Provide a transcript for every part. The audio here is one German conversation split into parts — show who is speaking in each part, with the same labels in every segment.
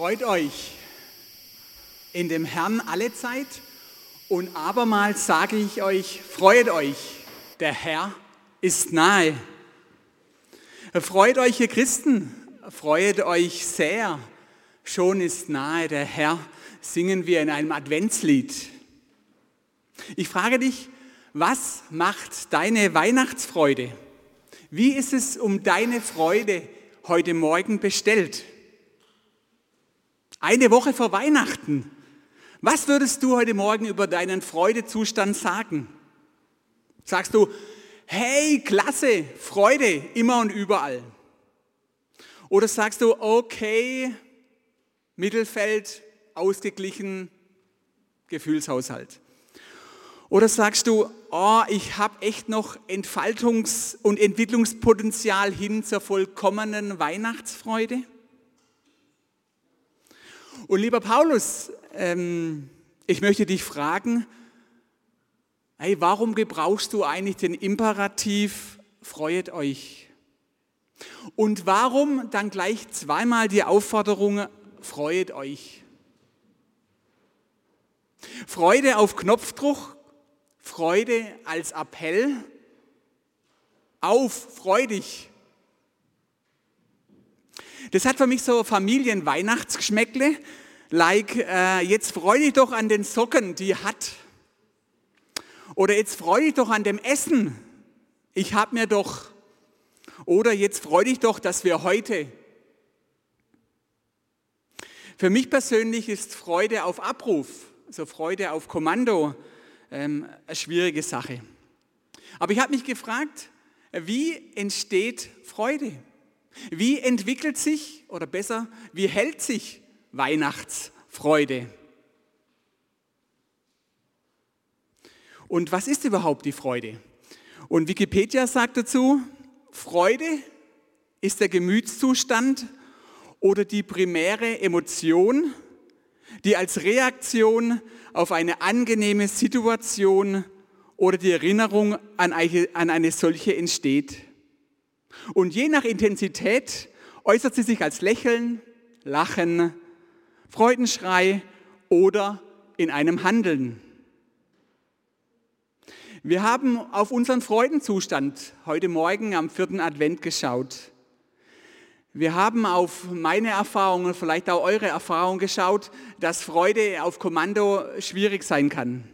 Speaker 1: Freut euch in dem Herrn alle Zeit und abermals sage ich euch, freut euch, der Herr ist nahe. Freut euch, ihr Christen, freut euch sehr, schon ist nahe der Herr, singen wir in einem Adventslied. Ich frage dich, was macht deine Weihnachtsfreude? Wie ist es um deine Freude heute Morgen bestellt? Eine Woche vor Weihnachten. Was würdest du heute Morgen über deinen Freudezustand sagen? Sagst du, hey, klasse, Freude immer und überall? Oder sagst du, okay, Mittelfeld, ausgeglichen, Gefühlshaushalt? Oder sagst du, oh, ich habe echt noch Entfaltungs- und Entwicklungspotenzial hin zur vollkommenen Weihnachtsfreude? Und lieber Paulus, ähm, ich möchte dich fragen, hey, warum gebrauchst du eigentlich den Imperativ, freuet euch? Und warum dann gleich zweimal die Aufforderung, freuet euch? Freude auf Knopfdruck, Freude als Appell, auf, freu dich. Das hat für mich so Familienweihnachtsgeschmäckle, like äh, jetzt freu dich doch an den Socken, die hat. Oder jetzt freu dich doch an dem Essen, ich habe mir doch. Oder jetzt freu dich doch, dass wir heute. Für mich persönlich ist Freude auf Abruf, also Freude auf Kommando, ähm, eine schwierige Sache. Aber ich habe mich gefragt, wie entsteht Freude? Wie entwickelt sich, oder besser, wie hält sich Weihnachtsfreude? Und was ist überhaupt die Freude? Und Wikipedia sagt dazu, Freude ist der Gemütszustand oder die primäre Emotion, die als Reaktion auf eine angenehme Situation oder die Erinnerung an eine solche entsteht. Und je nach Intensität äußert sie sich als Lächeln, Lachen, Freudenschrei oder in einem Handeln. Wir haben auf unseren Freudenzustand heute Morgen am vierten Advent geschaut. Wir haben auf meine Erfahrungen, vielleicht auch eure Erfahrungen geschaut, dass Freude auf Kommando schwierig sein kann.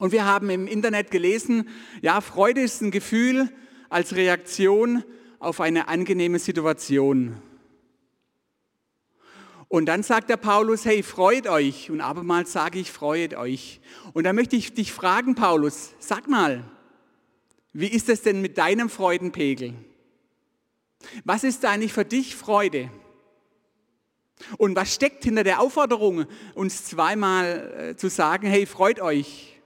Speaker 1: Und wir haben im Internet gelesen, ja, Freude ist ein Gefühl, als Reaktion auf eine angenehme Situation. Und dann sagt der Paulus, hey, freut euch. Und abermals sage ich, freut euch. Und da möchte ich dich fragen, Paulus, sag mal, wie ist es denn mit deinem Freudenpegel? Was ist eigentlich für dich Freude? Und was steckt hinter der Aufforderung, uns zweimal äh, zu sagen, hey, freut euch?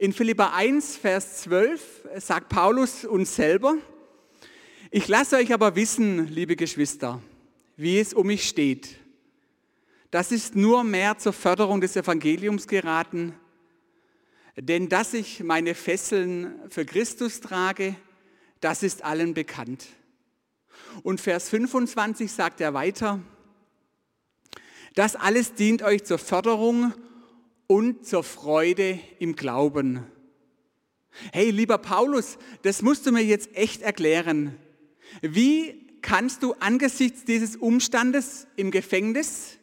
Speaker 1: In Philippa 1, Vers 12 sagt Paulus uns selber, ich lasse euch aber wissen, liebe Geschwister, wie es um mich steht. Das ist nur mehr zur Förderung des Evangeliums geraten, denn dass ich meine Fesseln für Christus trage, das ist allen bekannt. Und Vers 25 sagt er weiter, das alles dient euch zur Förderung und zur Freude im Glauben. Hey, lieber Paulus, das musst du mir jetzt echt erklären. Wie kannst du angesichts dieses Umstandes im Gefängnis,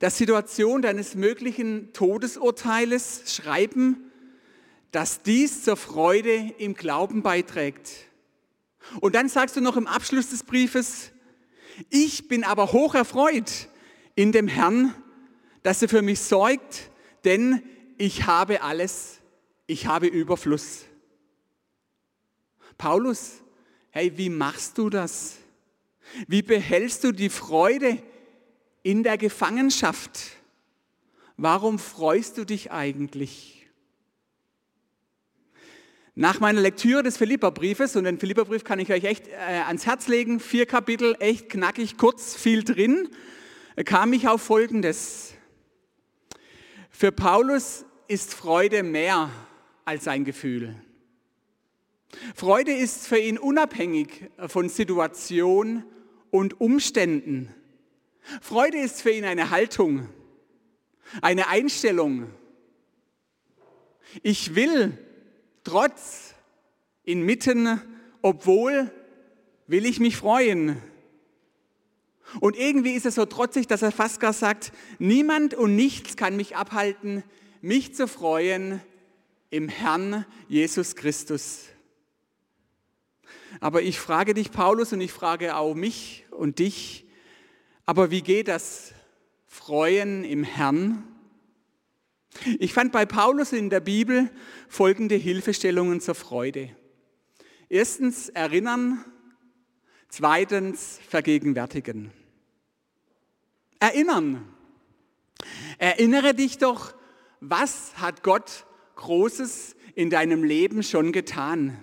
Speaker 1: der Situation deines möglichen Todesurteiles schreiben, dass dies zur Freude im Glauben beiträgt? Und dann sagst du noch im Abschluss des Briefes, ich bin aber hoch erfreut in dem Herrn, dass er für mich sorgt, denn ich habe alles, ich habe Überfluss. Paulus, hey, wie machst du das? Wie behältst du die Freude in der Gefangenschaft? Warum freust du dich eigentlich? Nach meiner Lektüre des Philipperbriefes, und den Philipperbrief kann ich euch echt äh, ans Herz legen, vier Kapitel, echt knackig, kurz, viel drin, kam ich auf Folgendes. Für Paulus ist Freude mehr als ein Gefühl. Freude ist für ihn unabhängig von Situation und Umständen. Freude ist für ihn eine Haltung, eine Einstellung. Ich will trotz, inmitten, obwohl, will ich mich freuen. Und irgendwie ist es so trotzig, dass er fast gar sagt, niemand und nichts kann mich abhalten, mich zu freuen im Herrn Jesus Christus. Aber ich frage dich, Paulus, und ich frage auch mich und dich, aber wie geht das Freuen im Herrn? Ich fand bei Paulus in der Bibel folgende Hilfestellungen zur Freude. Erstens erinnern, zweitens vergegenwärtigen. Erinnern. Erinnere dich doch, was hat Gott Großes in deinem Leben schon getan?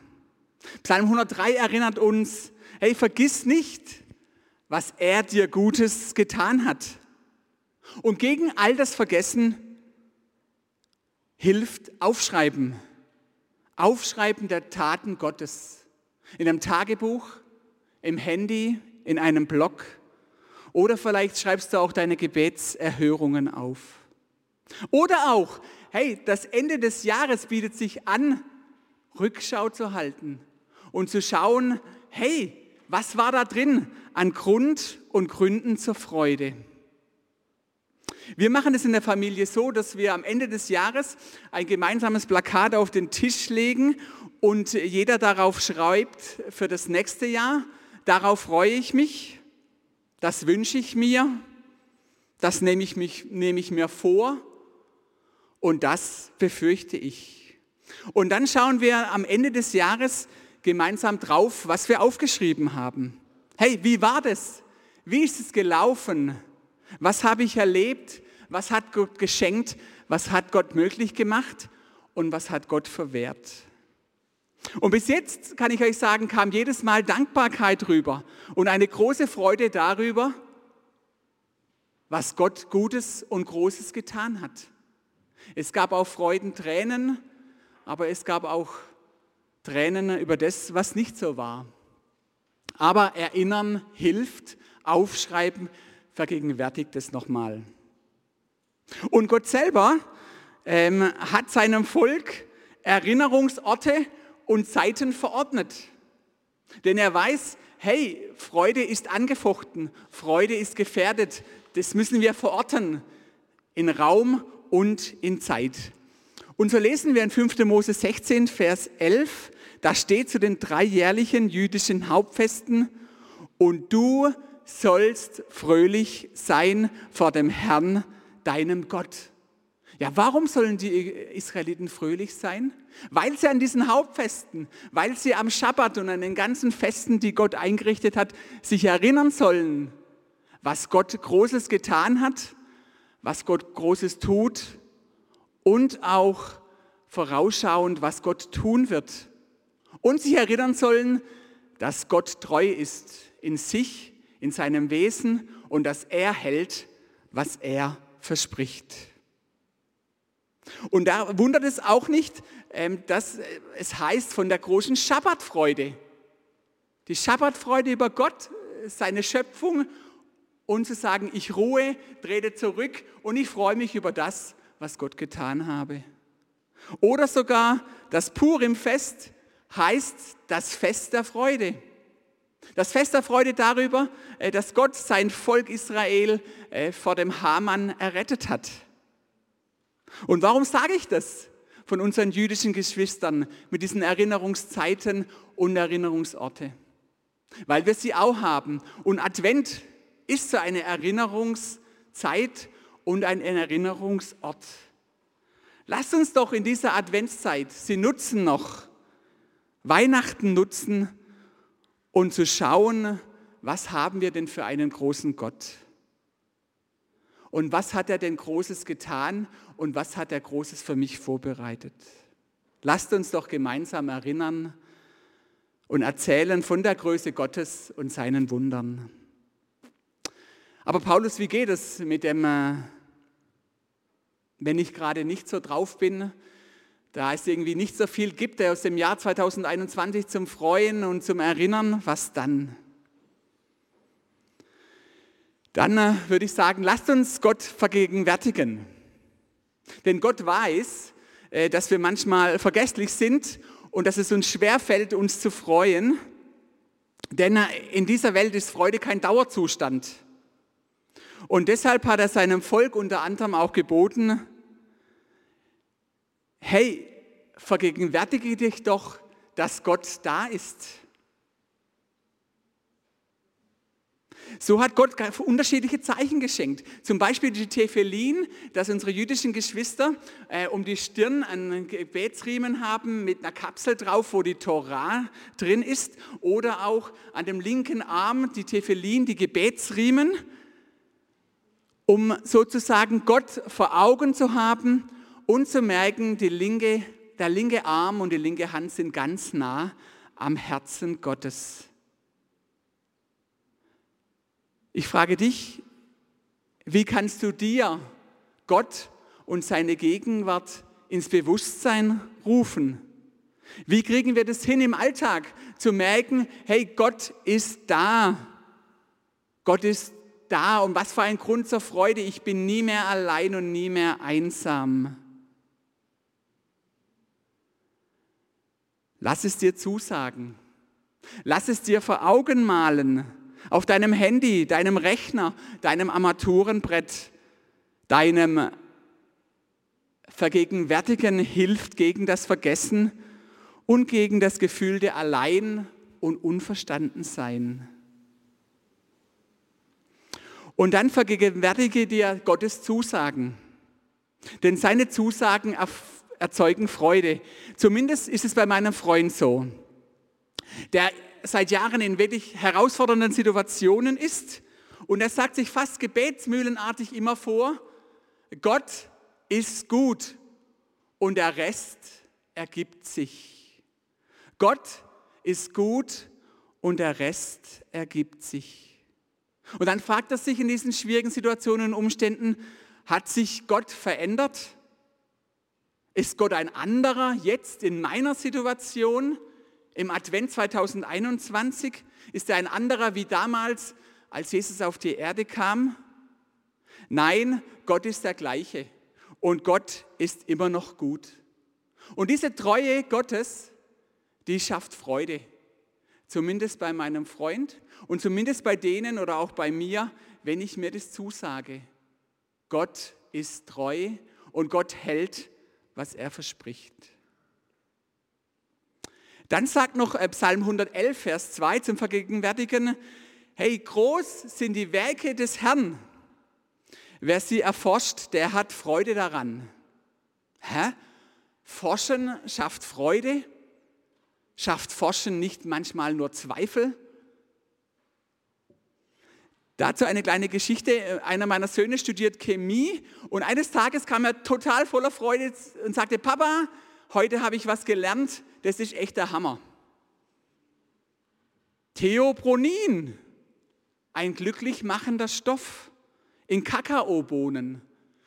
Speaker 1: Psalm 103 erinnert uns, hey, vergiss nicht, was er dir Gutes getan hat. Und gegen all das Vergessen hilft Aufschreiben. Aufschreiben der Taten Gottes. In einem Tagebuch, im Handy, in einem Blog. Oder vielleicht schreibst du auch deine Gebetserhörungen auf. Oder auch, hey, das Ende des Jahres bietet sich an, Rückschau zu halten und zu schauen, hey, was war da drin an Grund und Gründen zur Freude? Wir machen es in der Familie so, dass wir am Ende des Jahres ein gemeinsames Plakat auf den Tisch legen und jeder darauf schreibt für das nächste Jahr, darauf freue ich mich, das wünsche ich mir, das nehme ich, mich, nehme ich mir vor und das befürchte ich. Und dann schauen wir am Ende des Jahres gemeinsam drauf, was wir aufgeschrieben haben. Hey, wie war das? Wie ist es gelaufen? Was habe ich erlebt? Was hat Gott geschenkt? Was hat Gott möglich gemacht? Und was hat Gott verwehrt? Und bis jetzt kann ich euch sagen, kam jedes Mal Dankbarkeit rüber und eine große Freude darüber, was Gott Gutes und Großes getan hat. Es gab auch Freudentränen, aber es gab auch Tränen über das, was nicht so war. Aber erinnern hilft, aufschreiben vergegenwärtigt es nochmal. Und Gott selber ähm, hat seinem Volk Erinnerungsorte und Zeiten verordnet. Denn er weiß, hey, Freude ist angefochten, Freude ist gefährdet. Das müssen wir verorten in Raum und in Zeit. Und so lesen wir in 5. Mose 16, Vers 11, da steht zu den drei jährlichen jüdischen Hauptfesten, und du sollst fröhlich sein vor dem Herrn, deinem Gott. Ja, warum sollen die Israeliten fröhlich sein? Weil sie an diesen Hauptfesten, weil sie am Schabbat und an den ganzen Festen, die Gott eingerichtet hat, sich erinnern sollen, was Gott Großes getan hat, was Gott Großes tut und auch vorausschauend, was Gott tun wird. Und sich erinnern sollen, dass Gott treu ist in sich, in seinem Wesen und dass er hält, was er verspricht. Und da wundert es auch nicht, ähm, dass es heißt von der großen Schabbatfreude. Die Schabbatfreude über Gott, seine Schöpfung und zu sagen, ich ruhe, trete zurück und ich freue mich über das, was Gott getan habe. Oder sogar das Purim-Fest heißt das Fest der Freude. Das Fest der Freude darüber, äh, dass Gott sein Volk Israel äh, vor dem Hamann errettet hat. Und warum sage ich das von unseren jüdischen Geschwistern mit diesen Erinnerungszeiten und Erinnerungsorte? Weil wir sie auch haben. Und Advent ist so eine Erinnerungszeit und ein Erinnerungsort. Lasst uns doch in dieser Adventszeit sie nutzen noch, Weihnachten nutzen und zu schauen, was haben wir denn für einen großen Gott? Und was hat er denn Großes getan und was hat er Großes für mich vorbereitet? Lasst uns doch gemeinsam erinnern und erzählen von der Größe Gottes und seinen Wundern. Aber Paulus, wie geht es mit dem äh, wenn ich gerade nicht so drauf bin, da es irgendwie nicht so viel gibt aus dem Jahr 2021 zum Freuen und zum Erinnern, was dann? Dann äh, würde ich sagen, lasst uns Gott vergegenwärtigen. Denn Gott weiß, äh, dass wir manchmal vergesslich sind und dass es uns schwerfällt, uns zu freuen. Denn äh, in dieser Welt ist Freude kein Dauerzustand. Und deshalb hat er seinem Volk unter anderem auch geboten, hey, vergegenwärtige dich doch, dass Gott da ist. So hat Gott unterschiedliche Zeichen geschenkt. Zum Beispiel die Tephelin, dass unsere jüdischen Geschwister äh, um die Stirn einen Gebetsriemen haben mit einer Kapsel drauf, wo die Torah drin ist. Oder auch an dem linken Arm die Tephelin, die Gebetsriemen, um sozusagen Gott vor Augen zu haben und zu merken, linke, der linke Arm und die linke Hand sind ganz nah am Herzen Gottes. Ich frage dich, wie kannst du dir Gott und seine Gegenwart ins Bewusstsein rufen? Wie kriegen wir das hin im Alltag zu merken, hey, Gott ist da. Gott ist da und was für ein Grund zur Freude. Ich bin nie mehr allein und nie mehr einsam. Lass es dir zusagen. Lass es dir vor Augen malen. Auf deinem Handy, deinem Rechner, deinem Armaturenbrett, deinem Vergegenwärtigen hilft gegen das Vergessen und gegen das Gefühl der Allein- und Unverstandensein. Und dann vergegenwärtige dir Gottes Zusagen. Denn seine Zusagen erzeugen Freude. Zumindest ist es bei meinem Freund so. Der seit Jahren in wirklich herausfordernden Situationen ist. Und er sagt sich fast gebetsmühlenartig immer vor, Gott ist gut und der Rest ergibt sich. Gott ist gut und der Rest ergibt sich. Und dann fragt er sich in diesen schwierigen Situationen und Umständen, hat sich Gott verändert? Ist Gott ein anderer jetzt in meiner Situation? Im Advent 2021 ist er ein anderer wie damals, als Jesus auf die Erde kam? Nein, Gott ist der gleiche und Gott ist immer noch gut. Und diese Treue Gottes, die schafft Freude. Zumindest bei meinem Freund und zumindest bei denen oder auch bei mir, wenn ich mir das zusage. Gott ist treu und Gott hält, was er verspricht. Dann sagt noch äh, Psalm 111, Vers 2 zum Vergegenwärtigen, hey, groß sind die Werke des Herrn. Wer sie erforscht, der hat Freude daran. Hä? Forschen schafft Freude? Schafft Forschen nicht manchmal nur Zweifel? Dazu eine kleine Geschichte. Einer meiner Söhne studiert Chemie und eines Tages kam er total voller Freude und sagte, Papa, heute habe ich was gelernt das ist echt der Hammer. Theopronin, ein glücklich machender Stoff in Kakaobohnen.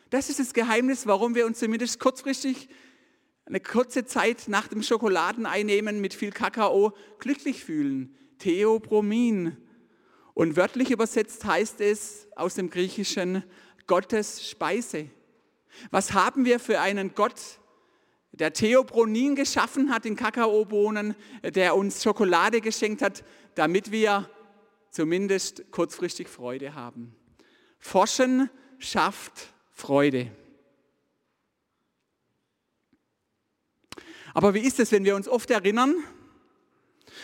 Speaker 1: Das ist das Geheimnis, warum wir uns zumindest kurzfristig eine kurze Zeit nach dem Schokoladeneinnehmen mit viel Kakao glücklich fühlen. Theobromin. Und wörtlich übersetzt heißt es aus dem Griechischen Gottes Speise. Was haben wir für einen Gott, der Theobronin geschaffen hat in Kakaobohnen, der uns Schokolade geschenkt hat, damit wir zumindest kurzfristig Freude haben. Forschen schafft Freude. Aber wie ist es, wenn wir uns oft erinnern,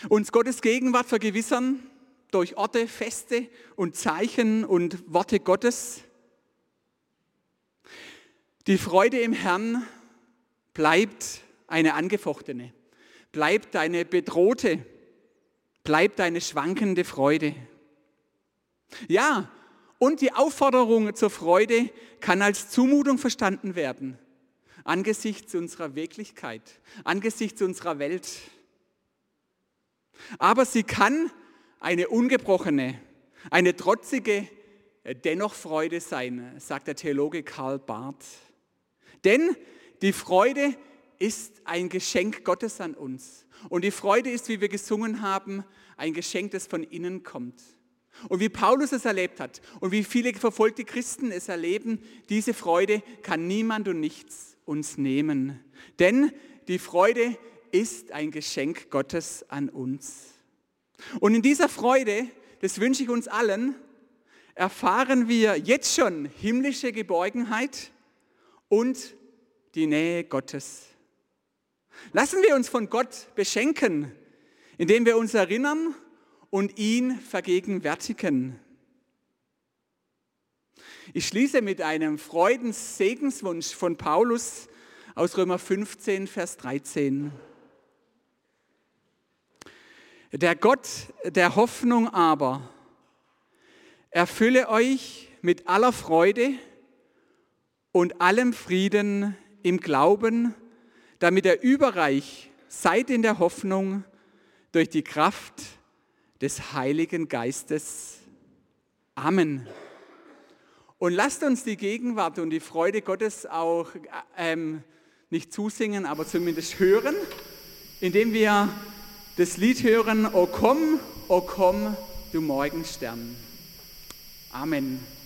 Speaker 1: uns Gottes Gegenwart vergewissern durch Orte, Feste und Zeichen und Worte Gottes? Die Freude im Herrn bleibt eine angefochtene, bleibt eine bedrohte, bleibt eine schwankende Freude. Ja, und die Aufforderung zur Freude kann als Zumutung verstanden werden, angesichts unserer Wirklichkeit, angesichts unserer Welt. Aber sie kann eine ungebrochene, eine trotzige, dennoch Freude sein, sagt der Theologe Karl Barth. Denn die Freude ist ein Geschenk Gottes an uns. Und die Freude ist, wie wir gesungen haben, ein Geschenk, das von innen kommt. Und wie Paulus es erlebt hat und wie viele verfolgte Christen es erleben, diese Freude kann niemand und nichts uns nehmen. Denn die Freude ist ein Geschenk Gottes an uns. Und in dieser Freude, das wünsche ich uns allen, erfahren wir jetzt schon himmlische Geborgenheit und die Nähe Gottes. Lassen wir uns von Gott beschenken, indem wir uns erinnern und ihn vergegenwärtigen. Ich schließe mit einem Freudenssegenswunsch von Paulus aus Römer 15, Vers 13. Der Gott der Hoffnung aber erfülle euch mit aller Freude und allem Frieden im Glauben, damit er überreich seid in der Hoffnung durch die Kraft des Heiligen Geistes. Amen. Und lasst uns die Gegenwart und die Freude Gottes auch ähm, nicht zusingen, aber zumindest hören, indem wir das Lied hören, O komm, o komm, du Morgenstern. Amen.